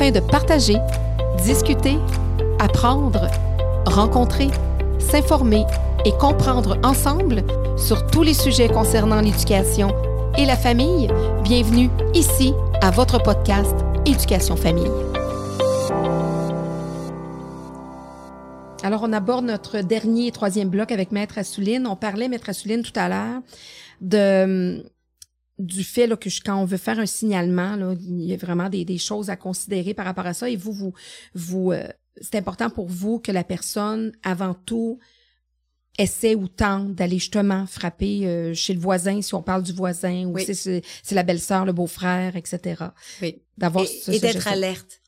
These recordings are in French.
afin de partager, discuter, apprendre, rencontrer, s'informer et comprendre ensemble sur tous les sujets concernant l'éducation et la famille. Bienvenue ici à votre podcast Éducation Famille. Alors, on aborde notre dernier et troisième bloc avec Maître Assouline. On parlait, Maître Assouline, tout à l'heure, de du fait là, que quand on veut faire un signalement, là, il y a vraiment des, des, choses à considérer par rapport à ça. Et vous, vous, vous euh, c'est important pour vous que la personne, avant tout, essaie ou tente d'aller justement frapper euh, chez le voisin, si on parle du voisin, ou si c'est la belle-sœur, le beau-frère, etc. Oui. D'avoir et, et d'être alerte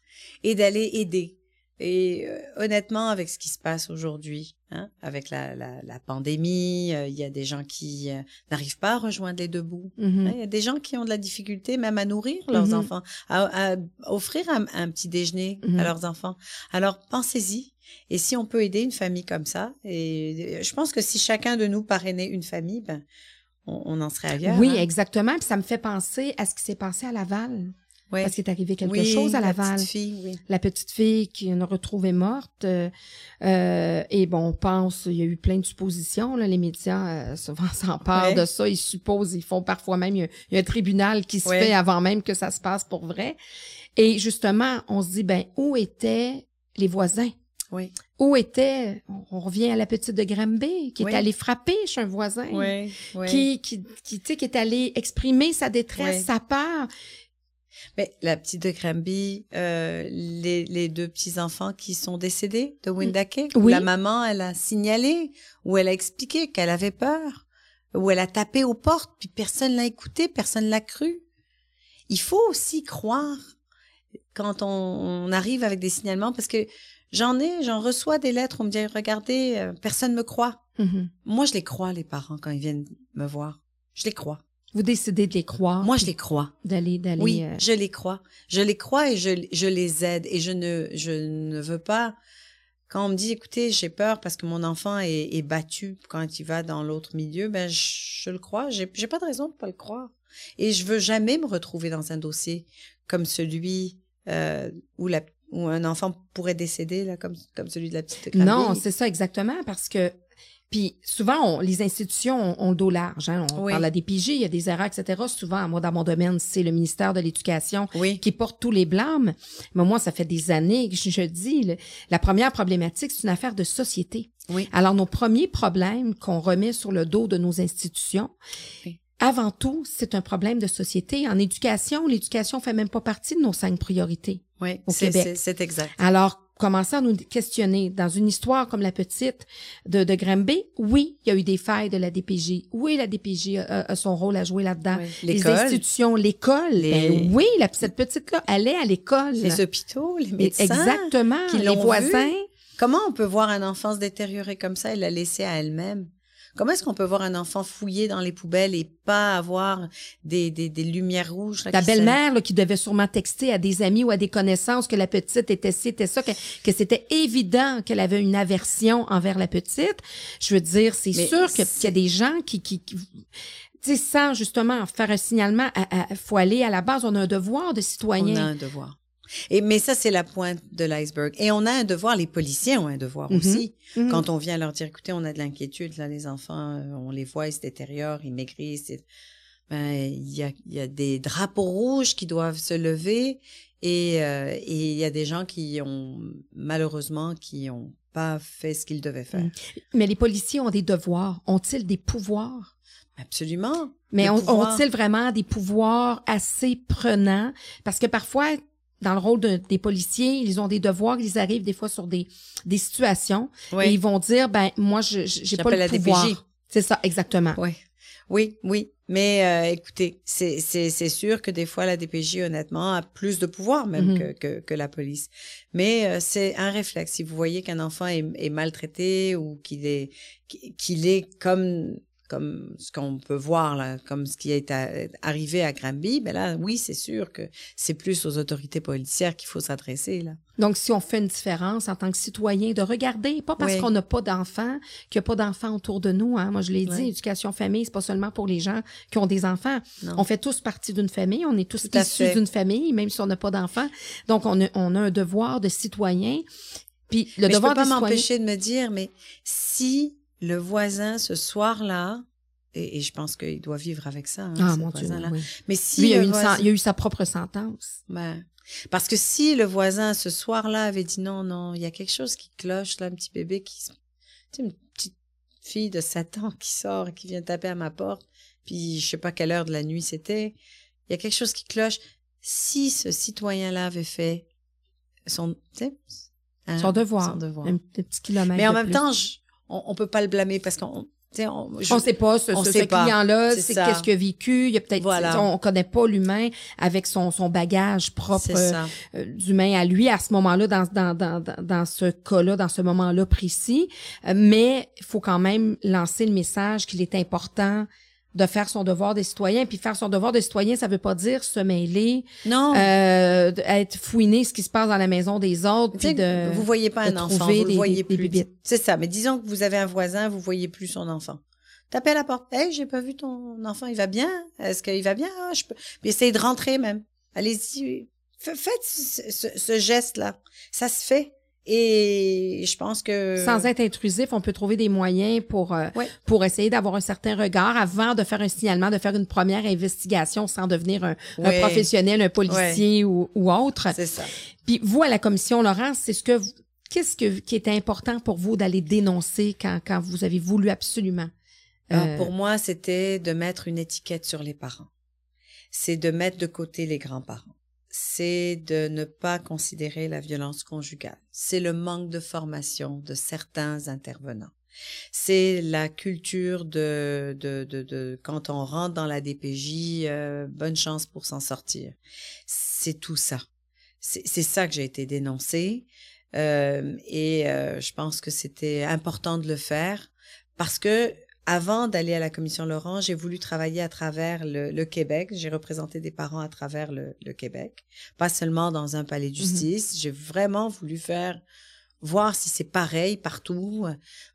et d'aller aider. Et euh, honnêtement, avec ce qui se passe aujourd'hui, hein, avec la, la, la pandémie, euh, il y a des gens qui euh, n'arrivent pas à rejoindre les deux bouts. Mm-hmm. Hein, il y a des gens qui ont de la difficulté même à nourrir leurs Mhm. enfants, à, à offrir un, un petit déjeuner Mhm. à leurs enfants. Alors pensez-y. Et si on peut aider une famille comme ça, et je pense que si chacun de nous parrainait une famille, ben, on, on en serait ailleurs. Oui, hein. exactement. Puis ça me fait penser à ce qui s'est passé à Laval. Ouais. Parce qu'il est arrivé quelque Oui, chose à la Laval. petite fille, oui. la petite fille qui a retrouvée morte. euh, euh, et bon, on pense, il y a eu plein de suppositions. Là, les médias euh, souvent s'emparent Ouais. de ça. Ils supposent, ils font parfois même, il y a, il y a un tribunal qui se Ouais. fait avant même que ça se passe pour vrai. Et justement, on se dit, ben, où étaient les voisins? Oui. Où était, on revient à la petite de Granby, qui Oui. est allée frapper chez un voisin, Oui, qui, qui, qui, tu sais, qui est allée exprimer sa détresse, sa peur. Mais la petite de Granby, euh, les, les deux petits-enfants qui sont décédés de Windake, où Oui. la maman, elle a signalé, où elle a expliqué qu'elle avait peur, où elle a tapé aux portes, puis personne l'a écouté, personne l'a cru. Il faut aussi croire quand on, on arrive avec des signalements, parce que j'en ai, j'en reçois des lettres, on me dit, regardez, euh, personne me croit. Mhm. Moi, je les crois, les parents, quand ils viennent me voir. Je les crois. Vous décidez de les croire. Moi, je les crois. D'aller, d'aller. Oui, euh, je les crois. Je les crois et je, je les aide. Et je ne, je ne veux pas. Quand on me dit, écoutez, j'ai peur parce que mon enfant est, est battu quand il va dans l'autre milieu, ben je, je le crois. J'ai, j'ai pas de raison de pas le croire. Et je veux jamais me retrouver dans un dossier comme celui euh, où la où un enfant pourrait décéder là, comme comme celui de la petite. Non, c'est ça exactement parce que puis souvent on- les institutions ont, ont le dos large. Hein? On Oui. parle à des PJ, il y a des erreurs, etc. Souvent, moi dans mon domaine, c'est le ministère de l'Éducation oui, qui porte tous les blâmes. Mais moi, ça fait des années que je, je dis, le- la première problématique, c'est une affaire de société. oui, Alors, nos premiers problèmes qu'on remet sur le dos de nos institutions, Oui. avant tout, c'est un problème de société. En éducation, l'éducation fait même pas partie de nos cinq priorités. oui. Au Québec. c'est exact. Alors, commencer à nous questionner dans une histoire comme la petite de, de oui, il y a eu des failles de la DPJ. Oui, la DPJ a, son rôle à jouer là-dedans. Oui. Les institutions, l'école. Les- ben oui, la, cette petite-là, elle est à l'école. les hôpitaux, les médecins. Exactement. qui les voisins. Comment on peut voir un enfant se détériorer comme ça et la laisser à elle-même? Comment est-ce qu'on peut voir un enfant fouiller dans les poubelles et pas avoir des, des, des lumières rouges? La belle-mère là, qui devait sûrement texter à des amis ou à des connaissances que la petite était ci, était ça, que, que c'était évident qu'elle avait une aversion envers la petite. Je veux dire, c'est sûr qu'il y a des gens qui... qui, qui sans justement faire un signalement, il faut aller à la base, on a un devoir de On a citoyen. un devoir. Et, mais ça, c'est la pointe de l'iceberg. Et on a un devoir, les policiers ont un devoir Mhm. aussi. Mhm. Quand on vient leur dire, écoutez, on a de l'inquiétude, là, les enfants, euh, on les voit, ils se détériorent, ils maigrissent. Ben, il y a, y a des drapeaux rouges qui doivent se lever et, euh, et il y a des gens qui ont, malheureusement, qui ont pas fait ce qu'ils devaient faire. Mhm. Mais les policiers ont des devoirs. Ont-ils des pouvoirs? Absolument. Mais ont-ils vraiment des pouvoirs assez prenants? Parce que parfois, dans le rôle de- des policiers, ils ont des devoirs, ils arrivent des fois sur des, des situations Oui. et ils vont dire, ben moi, je j'ai pas le la pouvoir. C'est ça, exactement. Oui, oui, oui. Mais euh, écoutez, c'est sûr que des fois la DPJ honnêtement a plus de pouvoir même Mhm. que, que que la police. Mais euh, c'est un réflexe. Si vous voyez qu'un enfant est, est maltraité ou qu'il est qu'il est comme comme ce qu'on peut voir là, comme ce qui est à- arrivé à Granby, ben là, oui, c'est sûr que c'est plus aux autorités policières qu'il faut s'adresser là. Donc, si on fait une différence en tant que citoyen, de regarder, pas parce Oui. qu'on n'a pas d'enfants, qu'il n'y a pas d'enfants autour de nous. Hein. Moi, je l'ai dit, Oui. éducation famille, c'est pas seulement pour les gens qui ont des enfants. Non. On fait tous partie d'une famille, on est tous Tout issus d'une famille, même si on n'a pas d'enfants. Donc, on a, on a un devoir de citoyen. Puis, le mais je devoir peux pas de m'empêcher de me dire, mais si le voisin ce soir-là, et, et je pense qu'il doit vivre avec ça, hein, Ah, mon Dieu, oui. Mais si Lui, il a, voisin- il a eu sa propre sentence. Ben, parce que si le voisin ce soir-là avait dit non, non, il y a quelque chose qui cloche, là, un petit bébé qui, tu sais, une petite fille de 7 ans qui sort et qui vient taper à ma porte, puis je sais pas quelle heure de la nuit c'était, il y a quelque chose qui cloche. Si ce citoyen-là avait fait son, tu sais, hein, Son devoir. son devoir. Un, petit- kilomètre Mais en même plus. temps, je- on, on peut pas le blâmer parce qu'on, on, je- on sait pas ce, ce- client-là, C'est qu'est-ce qu'il a vécu. Il y a peut-être, Voilà. on connaît pas l'humain avec son, son bagage propre ça. euh, d'humain à lui à ce moment-là, dans, dans, dans, dans, dans ce cas-là, dans ce moment-là précis. Euh, mais il faut quand même lancer le message qu'il est important de faire son devoir de citoyen. Puis faire son devoir de citoyen, ça veut pas dire se mêler, Non. euh, être fouiner ce qui se passe dans la maison des autres, puis de... vous voyez pas un enfant, vous des- le voyez des- des plus. C'est ça. Mais disons que vous avez un voisin, vous voyez plus son enfant. Tapez à la porte. Hey, j'ai pas vu ton enfant. Il va bien? Est-ce qu'il va bien? Ah, je peux. Puis essayez de rentrer même. Allez-y. Fa- Faites ce, ce- ce geste-là. Ça se fait. Et je pense que. Sans être intrusif, on peut trouver des moyens pour euh, Ouais. pour essayer d'avoir un certain regard avant de faire un signalement, de faire une première investigation sans devenir un, professionnel, un policier ou, ou autre. C'est ça. Puis vous à la commission Laurence, c'est ce que qu'est-ce que qui est important pour vous d'aller dénoncer quand quand vous avez voulu absolument Alors, Euh, pour moi, c'était de mettre une étiquette sur les parents. C'est de mettre de côté les grands-parents. C'est de ne pas considérer la violence conjugale. C'est le manque de formation de certains intervenants. C'est la culture de, de, de, de quand on rentre dans la DPJ, euh, bonne chance pour s'en sortir. C'est tout ça. C'est ça que j'ai été dénoncée. Euh, et euh, je pense que c'était important de le faire parce que avant d'aller à la commission Laurent, j'ai voulu travailler à travers le, le Québec. J'ai représenté des parents à travers le, le Québec, pas seulement dans un palais de justice. J'ai vraiment voulu faire voir si c'est pareil partout.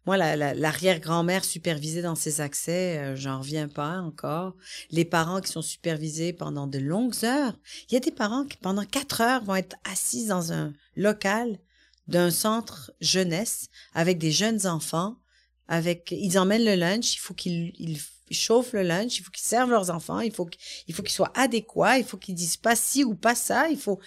Moi, la- la- l'arrière-grand-mère supervisée dans ses accès, euh, j'en reviens pas encore. Les parents qui sont supervisés pendant de longues heures. Il y a des parents qui, pendant quatre heures, vont être assis dans un local d'un centre jeunesse avec des jeunes enfants. Avec, ils emmènent le lunch. Il faut qu'ils ils chauffent le lunch. Il faut qu'ils servent leurs enfants. Il faut qu'ils il faut qu'ils soient adéquats. Il faut qu'ils disent pas ci ou pas ça. Il faut,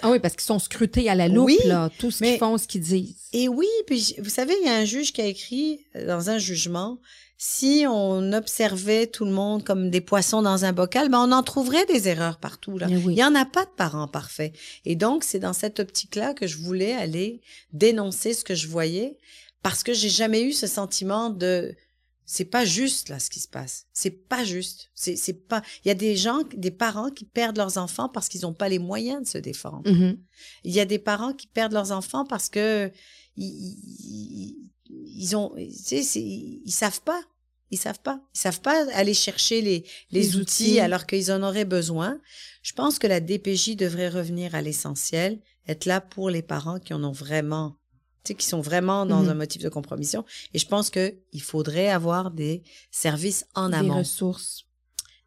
Ah oui, parce qu'ils sont scrutés à la loupe Oui, là, tout ce qu'ils font, ce qu'ils disent. Et oui, puis vous savez, il y a un juge qui a écrit euh, dans un jugement, si on observait tout le monde comme des poissons dans un bocal, ben on en trouverait des erreurs partout là. Eh oui. Il y en a pas de parents parfaits. Et donc c'est dans cette optique-là que je voulais aller dénoncer ce que je voyais parce que j'ai jamais eu ce sentiment de c'est pas juste là ce qui se passe. C'est pas juste. C'est c'est pas il y a des gens des parents qui perdent leurs enfants parce qu'ils n'ont pas les moyens de se défendre. Mhm. Il y a des parents qui perdent leurs enfants parce que ils, ils, ont, tu sais, ils savent pas. Ils savent pas. Ils savent pas aller chercher les, les, Les outils, outils. alors qu'ils en auraient besoin. Je pense que la DPJ devrait revenir à l'essentiel, être là pour les parents qui en ont vraiment, sais, qui sont vraiment dans Mhm. un motif de compromission. Et je pense que il faudrait avoir des services en Des amont, ressources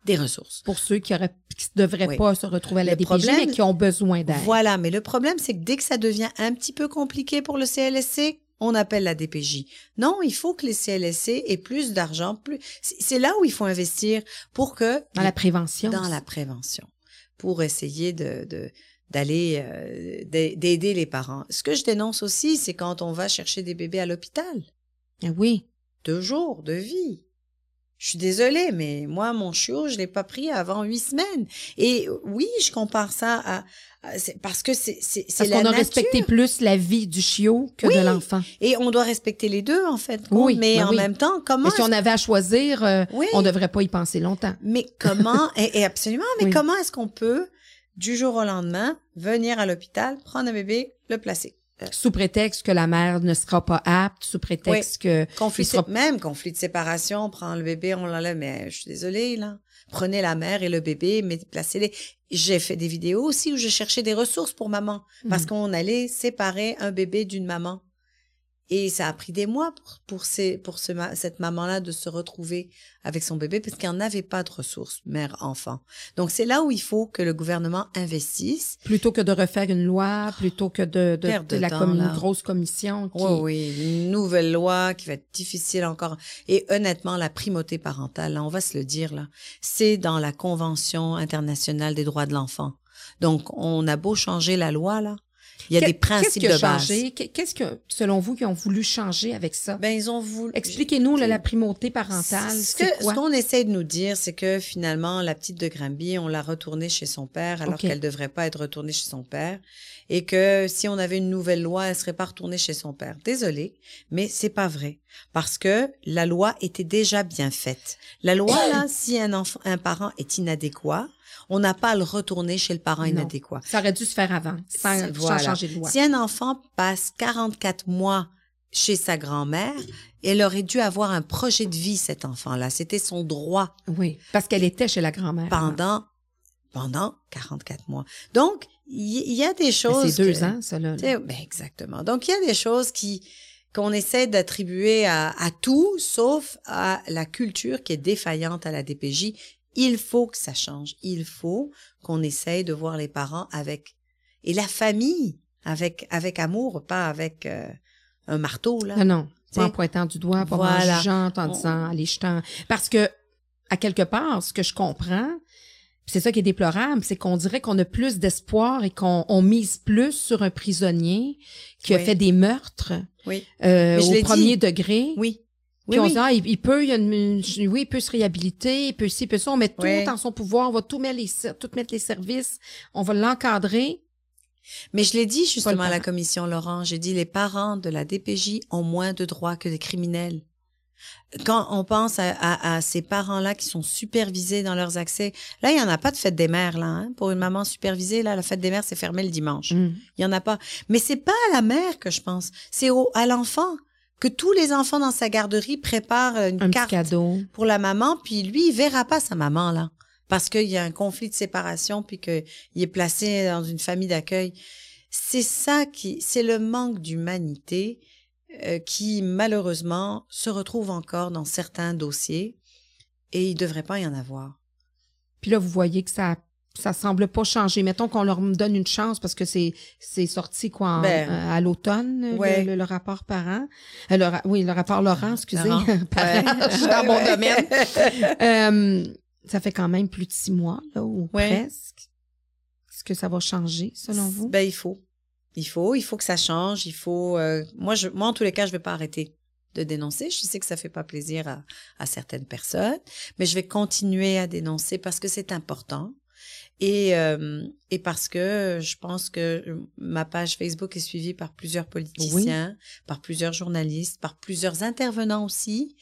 des ressources. pour ceux qui qui devraient Oui. pas se retrouver à la Le DPJ, problème- mais qui ont besoin d'aide. Voilà, mais le problème, c'est que dès que ça devient un petit peu compliqué pour le CLSC, on appelle la DPJ. Non, il faut que les CLSC aient plus d'argent, plus. C'est c'est là où il faut investir pour que Dans la prévention. dans la prévention, pour essayer de de- d'aller euh, d'a- d'aider les parents. Ce que je dénonce aussi, c'est quand on va chercher des bébés à l'hôpital, Ah Oui. deux jours de vie. Je suis désolée, mais moi, mon chiot, je l'ai pas pris avant huit semaines. Et oui, je compare ça à, parce que c'est c'est Parce qu'on a nature. respecté plus la vie du chiot que Oui. de l'enfant. Et on doit respecter les deux, en fait. compte. Oui, mais ben en oui. même temps, comment. Mais si on avait à choisir, euh, Oui. on devrait pas y penser longtemps. Mais comment. et, et absolument, mais comment est-ce qu'on peut, du jour au lendemain, venir à l'hôpital, prendre un bébé, le placer? Sous prétexte que la mère ne sera pas apte, sous prétexte que... Conflit, sera- même conflit de séparation, on prend le bébé, on l'enlève, mais je suis désolée, là. Prenez la mère et le bébé, mais placez-les. J'ai fait des vidéos aussi où je cherchais des ressources pour maman, parce Mhm. qu'on allait séparer un bébé d'une maman. Et ça a pris des mois pour, pour, ces, pour ce, cette maman-là de se retrouver avec son bébé parce qu'il n'y en avait pas de ressources, mère-enfant. Donc, c'est là où il faut que le gouvernement investisse. Plutôt que de refaire une loi, plutôt que de, de, de de la temps, là. grosse commission qui... Oui, oui, une nouvelle loi qui va être difficile encore. Et honnêtement, la primauté parentale, là, on va se le dire, là, c'est dans la Convention internationale des droits de l'enfant. Donc, on a beau changer la loi, là, il y a des principes Qu'est-ce de qui a base. Qu'est-ce que, selon vous, qui ont voulu changer avec ça? Ben, ils ont voulu... Expliquez-nous là, la primauté parentale. Ce C'est que- quoi? ce qu'on essaie de nous dire, c'est que finalement, la petite de Granby, on l'a retournée chez son père alors qu'elle devrait pas être retournée chez son père. Et que si on avait une nouvelle loi, elle serait pas retournée chez son père. Désolée, mais c'est pas vrai. Parce que la loi était déjà bien faite. La loi, là, si un enfant, un parent est inadéquat, on n'a pas à le retourner chez le parent Non. inadéquat. Ça aurait dû se faire avant, sans, voilà. changer de loi. Si un enfant passe 44 mois chez sa grand-mère, elle aurait dû avoir un projet de vie, cet enfant-là. C'était son droit Oui, parce qu'elle était chez la grand-mère. pendant, pendant 44 mois. Donc, il y, y a des choses. C'est deux que- ans, ça, là. sais, ben, exactement. Donc, il y a des choses qui, qu'on essaie d'attribuer à, à tout, sauf à la culture qui est défaillante à la DPJ. Il faut que ça change. Il faut qu'on essaye de voir les parents avec, et la famille avec, avec amour, pas avec euh, un marteau, là. Non, non. Pas en pointant du doigt, pas voilà. en jugeant, en disant, en les jetant. Parce que, à quelque part, ce que je comprends, c'est ça qui est déplorable, c'est qu'on dirait qu'on a plus d'espoir et qu'on on mise plus sur un prisonnier qui a fait des meurtres Oui. euh, au premier dit. degré. Oui. Puis Oui, on oui. se dit, ah, il, il peut, il, y a une- une- oui, il peut se réhabiliter, il peut ci, il peut ça. On met tout Oui. en son pouvoir, on va tout mettre les, tout mettre les services, on va l'encadrer. Mais je l'ai dit justement à la commission Laurent, j'ai dit les parents de la DPJ ont moins de droits que des criminels. Quand on pense à, à- à ces parents-là qui sont supervisés dans leurs accès, là, il n'y en a pas de fête des mères, là. hein. Pour une maman supervisée, là, la fête des mères, c'est fermé le dimanche. Mm. Il y en a pas. Mais c'est pas à la mère que je pense. C'est au, à l'enfant. Que tous les enfants dans sa garderie préparent une Un carte cadeau. pour la maman, puis lui, il verra pas sa maman, là. Parce qu'il y a un conflit de séparation, puis qu'il est placé dans une famille d'accueil. C'est ça qui, c'est le manque d'humanité euh, qui, malheureusement, se retrouve encore dans certains dossiers. Et il devrait pas y en avoir. Puis là, vous voyez que ça ça semble pas changer. Mettons qu'on leur donne une chance parce que c'est c'est sorti quoi en- Ben, euh, à l'automne le- ouais. le, le rapport parent. Euh, le oui, le rapport Laurent, excusez, Laurent. parent, Ouais. je suis dans mon domaine. Euh, ça fait quand même plus de six mois là ou Ouais. presque. Est-ce que ça va changer selon vous? Ben, il faut. Il faut, il faut que ça change. Il faut. euh, moi, je, moi, en tous les cas, je vais pas arrêter de dénoncer. Je sais que ça fait pas plaisir à, à certaines personnes, mais je vais continuer à dénoncer parce que c'est important. Et, euh, et parce que je pense que ma page Facebook est suivie par plusieurs politiciens, par plusieurs journalistes, par plusieurs intervenants aussi.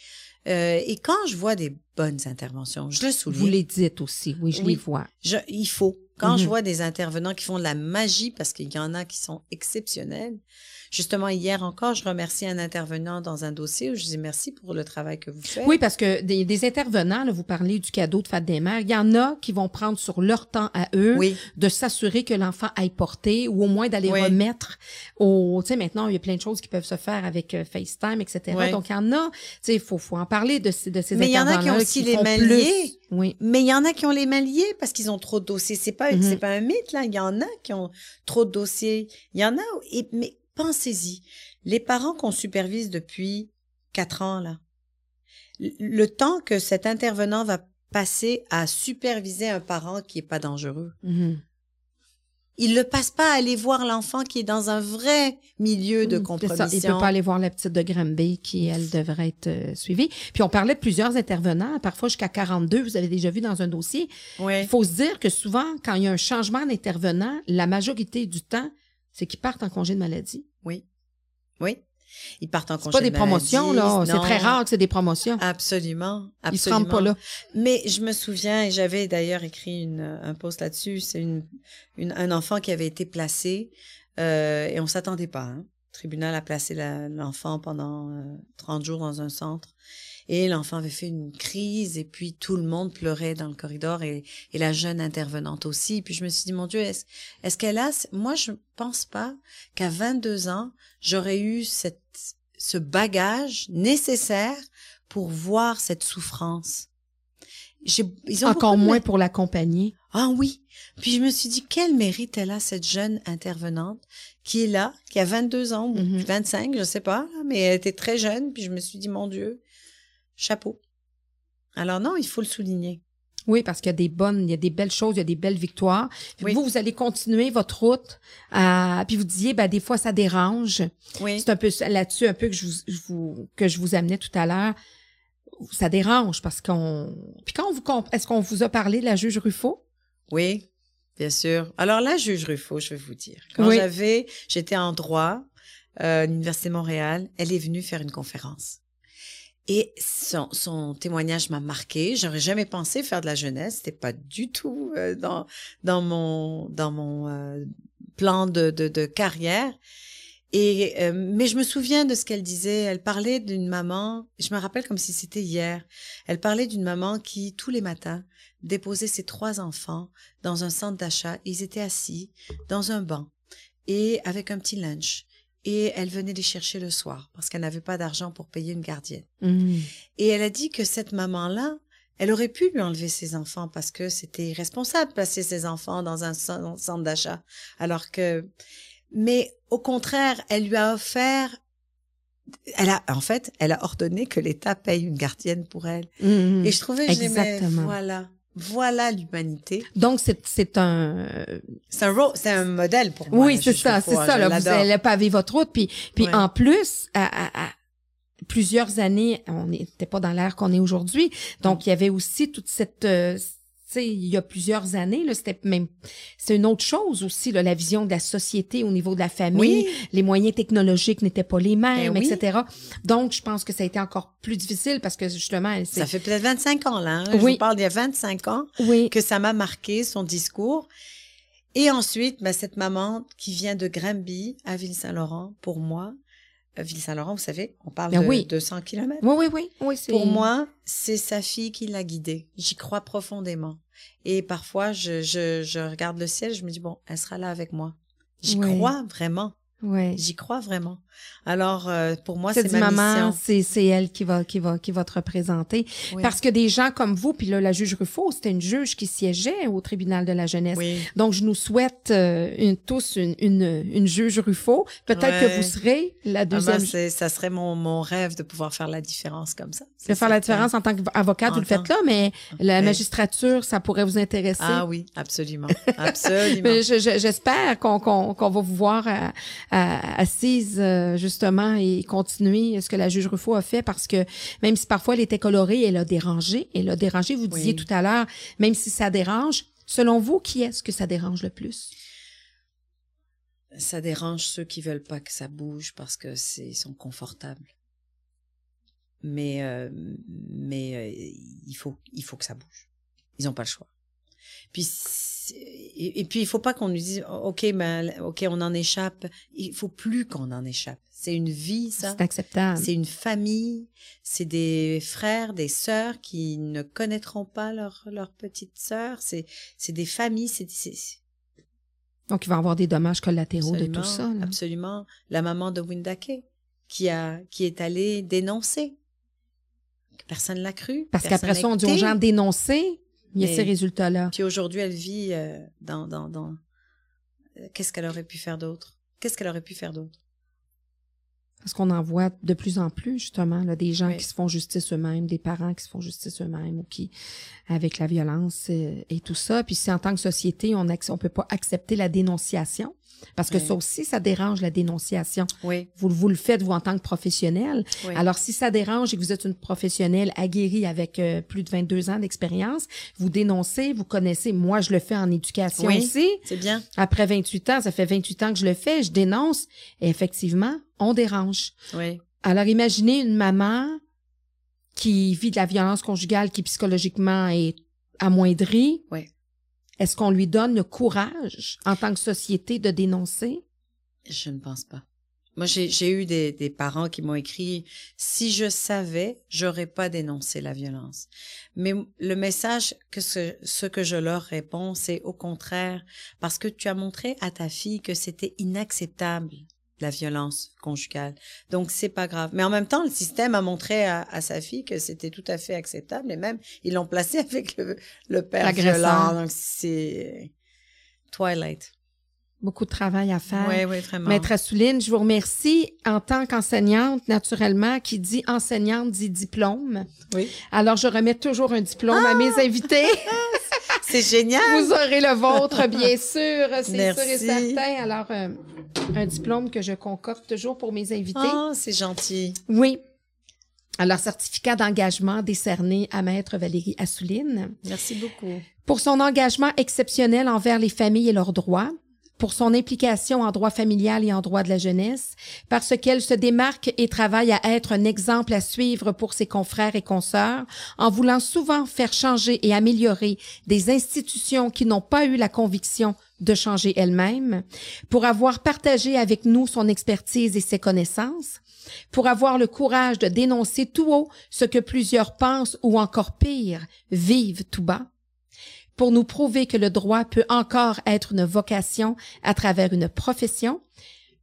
Euh, et quand je vois des bonnes interventions, je le souligne. Vous les dites aussi, oui, je Oui. les vois. Je, il faut. Quand Mhm. je vois des intervenants qui font de la magie, parce qu'il y en a qui sont exceptionnels. Justement, hier encore, je remercie un intervenant dans un dossier où je dis merci pour le travail que vous faites. Oui, parce que des, des intervenants, là, vous parlez du cadeau de fête des mères, il y en a qui vont prendre sur leur temps à eux Oui. de s'assurer que l'enfant aille porter ou au moins d'aller Oui. remettre au... Tu sais, maintenant, il y a plein de choses qui peuvent se faire avec euh, FaceTime, etc. Oui. Donc, il y en a, tu sais, il faut, faut en parler de, ces- de ces Mais il y en a qui ont aussi les mains liées. Oui. Mais il y en a qui ont les mains liées parce qu'ils ont trop de dossiers. C'est pas, Mhm. c'est pas un mythe, là. Il y en a qui ont trop de dossiers. Il y en a, et, mais pensez-y. Les parents qu'on supervise depuis quatre ans, là. le- temps que cet intervenant va passer à superviser un parent qui est pas dangereux. Mhm. Il ne passe pas à aller voir l'enfant qui est dans un vrai milieu de Mm, ça. compromission. Il peut pas aller voir la petite de Granby qui, elle, devrait être euh, suivie. Puis on parlait de plusieurs intervenants, parfois jusqu'à 42, vous avez déjà vu dans un dossier. Il faut se dire que souvent, quand il y a un changement d'intervenant, la majorité du temps, c'est qu'ils partent en congé de maladie. Oui. Oui. Ils partent en C'est congé pas des de promotions, là. C'est très rare que c'est des promotions. Absolument. Ils se absolument. rendent pas là. Mais je me souviens, et j'avais d'ailleurs écrit une, un post là-dessus, c'est une, une, un enfant qui avait été placé Euh, et on s'attendait pas. Hein. Le tribunal a placé la- l'enfant pendant euh, 30 jours dans un centre. Et l'enfant avait fait une crise et puis tout le monde pleurait dans le corridor et, et la jeune intervenante aussi. Puis je me suis dit, mon Dieu, est-ce est-ce qu'elle a... Moi, je pense pas qu'à 22 ans, j'aurais eu cette, ce bagage nécessaire pour voir cette souffrance. J'ai- Ils ont Encore de moins pour l'accompagner. ah oui. Puis je me suis dit, quel mérite elle a, cette jeune intervenante, qui est là, qui a 22 ans, ou Mhm. 25, je sais pas, mais elle était très jeune. Puis je me suis dit, mon Dieu, chapeau. Alors non, il faut le souligner. Oui, parce qu'il y a des bonnes, il y a des belles choses, il y a des belles victoires. Puis Oui. vous, vous allez continuer votre route. à- puis vous disiez, ben des fois ça dérange. Oui. C'est un peu là-dessus un peu que je vous, je vous- que je vous amenais tout à l'heure. Ça dérange parce qu'on. Puis quand on vous est-ce qu'on vous a parlé de la juge Ruffo? Oui, bien sûr. Alors là, juge Ruffo, je vais vous dire. Quand Oui. j'avais, j'étais en droit euh, à l'Université de Montréal, elle est venue faire une conférence. Et son, son témoignage m'a marqué. J'aurais jamais pensé faire de la jeunesse. C'était pas du tout euh, dans dans mon dans mon euh, plan de, de, de carrière. Et euh, mais je me souviens de ce qu'elle disait. Elle parlait d'une maman. Je me rappelle comme si c'était hier. Elle parlait d'une maman qui tous les matins déposait ses trois enfants dans un centre d'achat. Ils étaient assis dans un banc et avec un petit lunch. Et elle venait les chercher le soir parce qu'elle n'avait pas d'argent pour payer une gardienne. Et elle a dit que cette maman-là, elle aurait pu lui enlever ses enfants parce que c'était irresponsable de placer ses enfants dans un centre d'achat. Alors que, mais au contraire, elle lui a offert, elle a, en fait, elle a ordonné que l'État paye une gardienne pour elle. Mhm. Et je trouvais, que j'aimais, Exactement. voilà, voilà l'humanité. Donc c'est c'est un C'est un, c'est un modèle pour moi. oui c'est ça c'est ça là vous allez paver votre route puis puis Ouais. en plus à, à- à plusieurs années on n'était pas dans l'ère qu'on est aujourd'hui donc il y avait aussi toute cette euh, il y a plusieurs années, c'était même, c'est une autre chose aussi, là, la vision de la société au niveau de la famille, Oui, les moyens technologiques n'étaient pas les mêmes, Ben oui. etc. Donc, je pense que ça a été encore plus difficile parce que justement, ça fait peut-être 25 ans, là. hein. Je Oui. vous parle d'il y a 25 ans oui, que ça m'a marqué, son discours. Et ensuite, ben, cette maman qui vient de Granby à Ville-Saint-Laurent, pour moi, Ville-Saint-Laurent, vous savez, on parle Ben de oui. 200 kilomètres. oui, oui, oui, Pour moi, c'est sa fille qui l'a guidée. J'y crois profondément. Et parfois, je, je, je regarde le ciel, je me dis, bon, elle sera là avec moi. J'y Oui. crois vraiment. ouais. J'y crois vraiment. Alors, euh, pour moi, C'est ma maman, c'est c'est elle qui va qui va qui va te représenter Oui. parce que des gens comme vous puis là la juge Ruffo, c'était une juge qui siégeait au tribunal de la jeunesse. Oui. Donc je nous souhaite euh, une, tous une, une une juge Ruffo, peut-être Ouais. que vous serez la deuxième ça serait mon, mon rêve de pouvoir faire la différence comme ça. de faire la différence en tant qu'avocate, vous le faites là, mais la magistrature, ça pourrait vous intéresser. Ah oui, absolument. Absolument. J'espère qu'on qu'on qu'on va vous voir à- à- assise euh, justement et continuer ce que la juge Ruffo a fait parce que même si parfois elle était colorée, elle a dérangé. Elle a dérangé. Vous disiez tout à l'heure, même si ça dérange, selon vous, qui est-ce que ça dérange le plus? Ça dérange ceux qui veulent pas que ça bouge parce que c'est sont confortables. Mais euh, mais euh, il faut il faut que ça bouge. Ils ont pas le choix. Puis et, et puis il faut pas qu'on nous dise OK ben OK on en échappe. Il faut plus qu'on en échappe. C'est une vie ça. C'est acceptable. C'est une famille, c'est des frères, des sœurs qui ne connaîtront pas leur leur petite sœur, c'est c'est des familles, c'est Donc il va y avoir des dommages collatéraux de tout ça. là. Absolument. La maman de Windake qui a qui est allée dénoncer. Personne l'a cru. Parce qu'après ça, on dit aux gens dénoncer. Il y a ces résultats-là. Puis aujourd'hui, elle vit euh, dans dans dans. euh, Qu'est-ce qu'elle aurait pu faire d'autre? Qu'est-ce qu'elle aurait pu faire d'autre? Parce qu'on en voit de plus en plus, justement, là, des gens Oui. qui se font justice eux-mêmes, des parents qui se font justice eux-mêmes ou qui, avec la violence euh, et tout ça. Puis si en tant que société, on on peut pas accepter la dénonciation, parce que Oui. ça aussi, ça dérange la dénonciation. Oui. Vous, vous le faites, vous, en tant que professionnel. oui. Alors, si ça dérange et que vous êtes une professionnelle aguerrie avec euh, plus de 22 ans d'expérience, vous dénoncez, vous connaissez. Moi, je le fais en éducation Oui. aussi. c'est bien. Après 28 ans, ça fait 28 ans que je le fais, je dénonce. Et effectivement, on dérange. Oui. Alors, imaginez une maman qui vit de la violence conjugale, qui psychologiquement est amoindrie. Oui. Est-ce qu'on lui donne le courage, en tant que société, de dénoncer? Je ne pense pas. Moi, j'ai eu des, parents qui m'ont écrit si je savais, j'aurais pas dénoncé la violence. Mais le message que ce, ce que je leur réponds, c'est au contraire parce que tu as montré à ta fille que c'était inacceptable la violence conjugale. Donc c'est pas grave. Mais en même temps, le système a montré à, à sa fille que c'était tout à fait acceptable et même ils l'ont placé avec le, le père violent. Donc c'est Twilight. Beaucoup de travail à faire. Oui, oui, vraiment. Maître Assouline, je vous remercie en tant qu'enseignante, naturellement, qui dit enseignante dit diplôme. Oui. Alors, je remets toujours un diplôme à mes invités. C'est génial. Vous aurez le vôtre, bien sûr. C'est sûr et certain. Alors, euh, un diplôme que je concocte toujours pour mes invités. Oh, c'est gentil. Oui. Alors, certificat d'engagement décerné à Maître Valérie Assouline. Merci beaucoup. Pour son engagement exceptionnel envers les familles et leurs droits, pour son implication en droit familial et en droit de la jeunesse, parce qu'elle se démarque et travaille à être un exemple à suivre pour ses confrères et consoeurs, en voulant souvent faire changer et améliorer des institutions qui n'ont pas eu la conviction de changer elles-mêmes, pour avoir partagé avec nous son expertise et ses connaissances, pour avoir le courage de dénoncer tout haut ce que plusieurs pensent ou encore pire, vivent tout bas, pour nous prouver que le droit peut encore être une vocation à travers une profession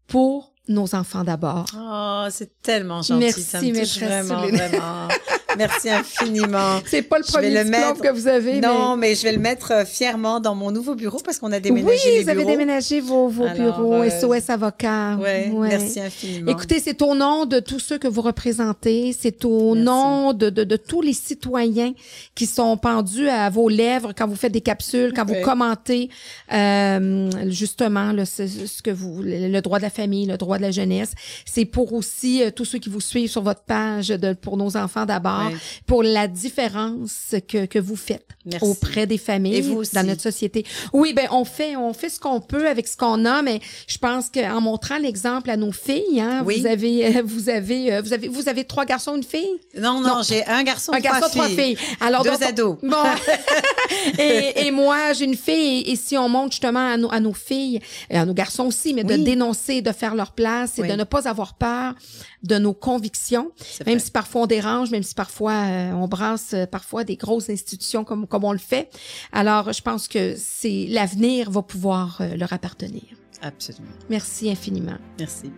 pour nos enfants d'abord. Oh, c'est tellement gentil. Merci, ça me touche vraiment, Céline. vraiment. Merci infiniment. C'est pas le premier le mettre- que vous avez, Non, mais je vais le mettre euh, fièrement dans mon nouveau bureau parce qu'on a déménagé oui, les vous avez déménagé vos, vos Alors, bureaux, euh, SOS Avocat. Ouais, Ouais. merci infiniment. Écoutez, c'est au nom de tous ceux que vous représentez, c'est au Merci. nom de, de, de tous les citoyens qui sont pendus à vos lèvres quand vous faites des capsules, quand Ouais. vous commentez euh, justement le, ce, ce que vous, le, le droit de la famille, le droit de la jeunesse. C'est pour aussi euh, tous ceux qui vous suivent sur votre page de, pour nos enfants d'abord, Pour la différence que, que vous faites Merci. auprès des familles Et vous aussi. dans notre société. Oui, ben on fait on fait ce qu'on peut avec ce qu'on a, mais je pense qu'en montrant l'exemple à nos filles, hein, Oui. vous avez euh, vous avez euh, vous avez vous avez trois garçons, une fille, Non, non, Non. j'ai un garçon, un garçon, trois filles. Alors Deux donc, ados. Bon, et, et moi j'ai une fille et, et si on montre justement à nos à nos filles et à nos garçons aussi, mais de dénoncer, de faire leur place et Oui. de ne pas avoir peur de nos convictions, même si parfois on dérange, même si parfois euh, on brasse euh, parfois des grosses institutions comme comme on le fait. Alors je pense que c'est l'avenir va pouvoir euh, leur appartenir. Absolument. Merci infiniment. Merci.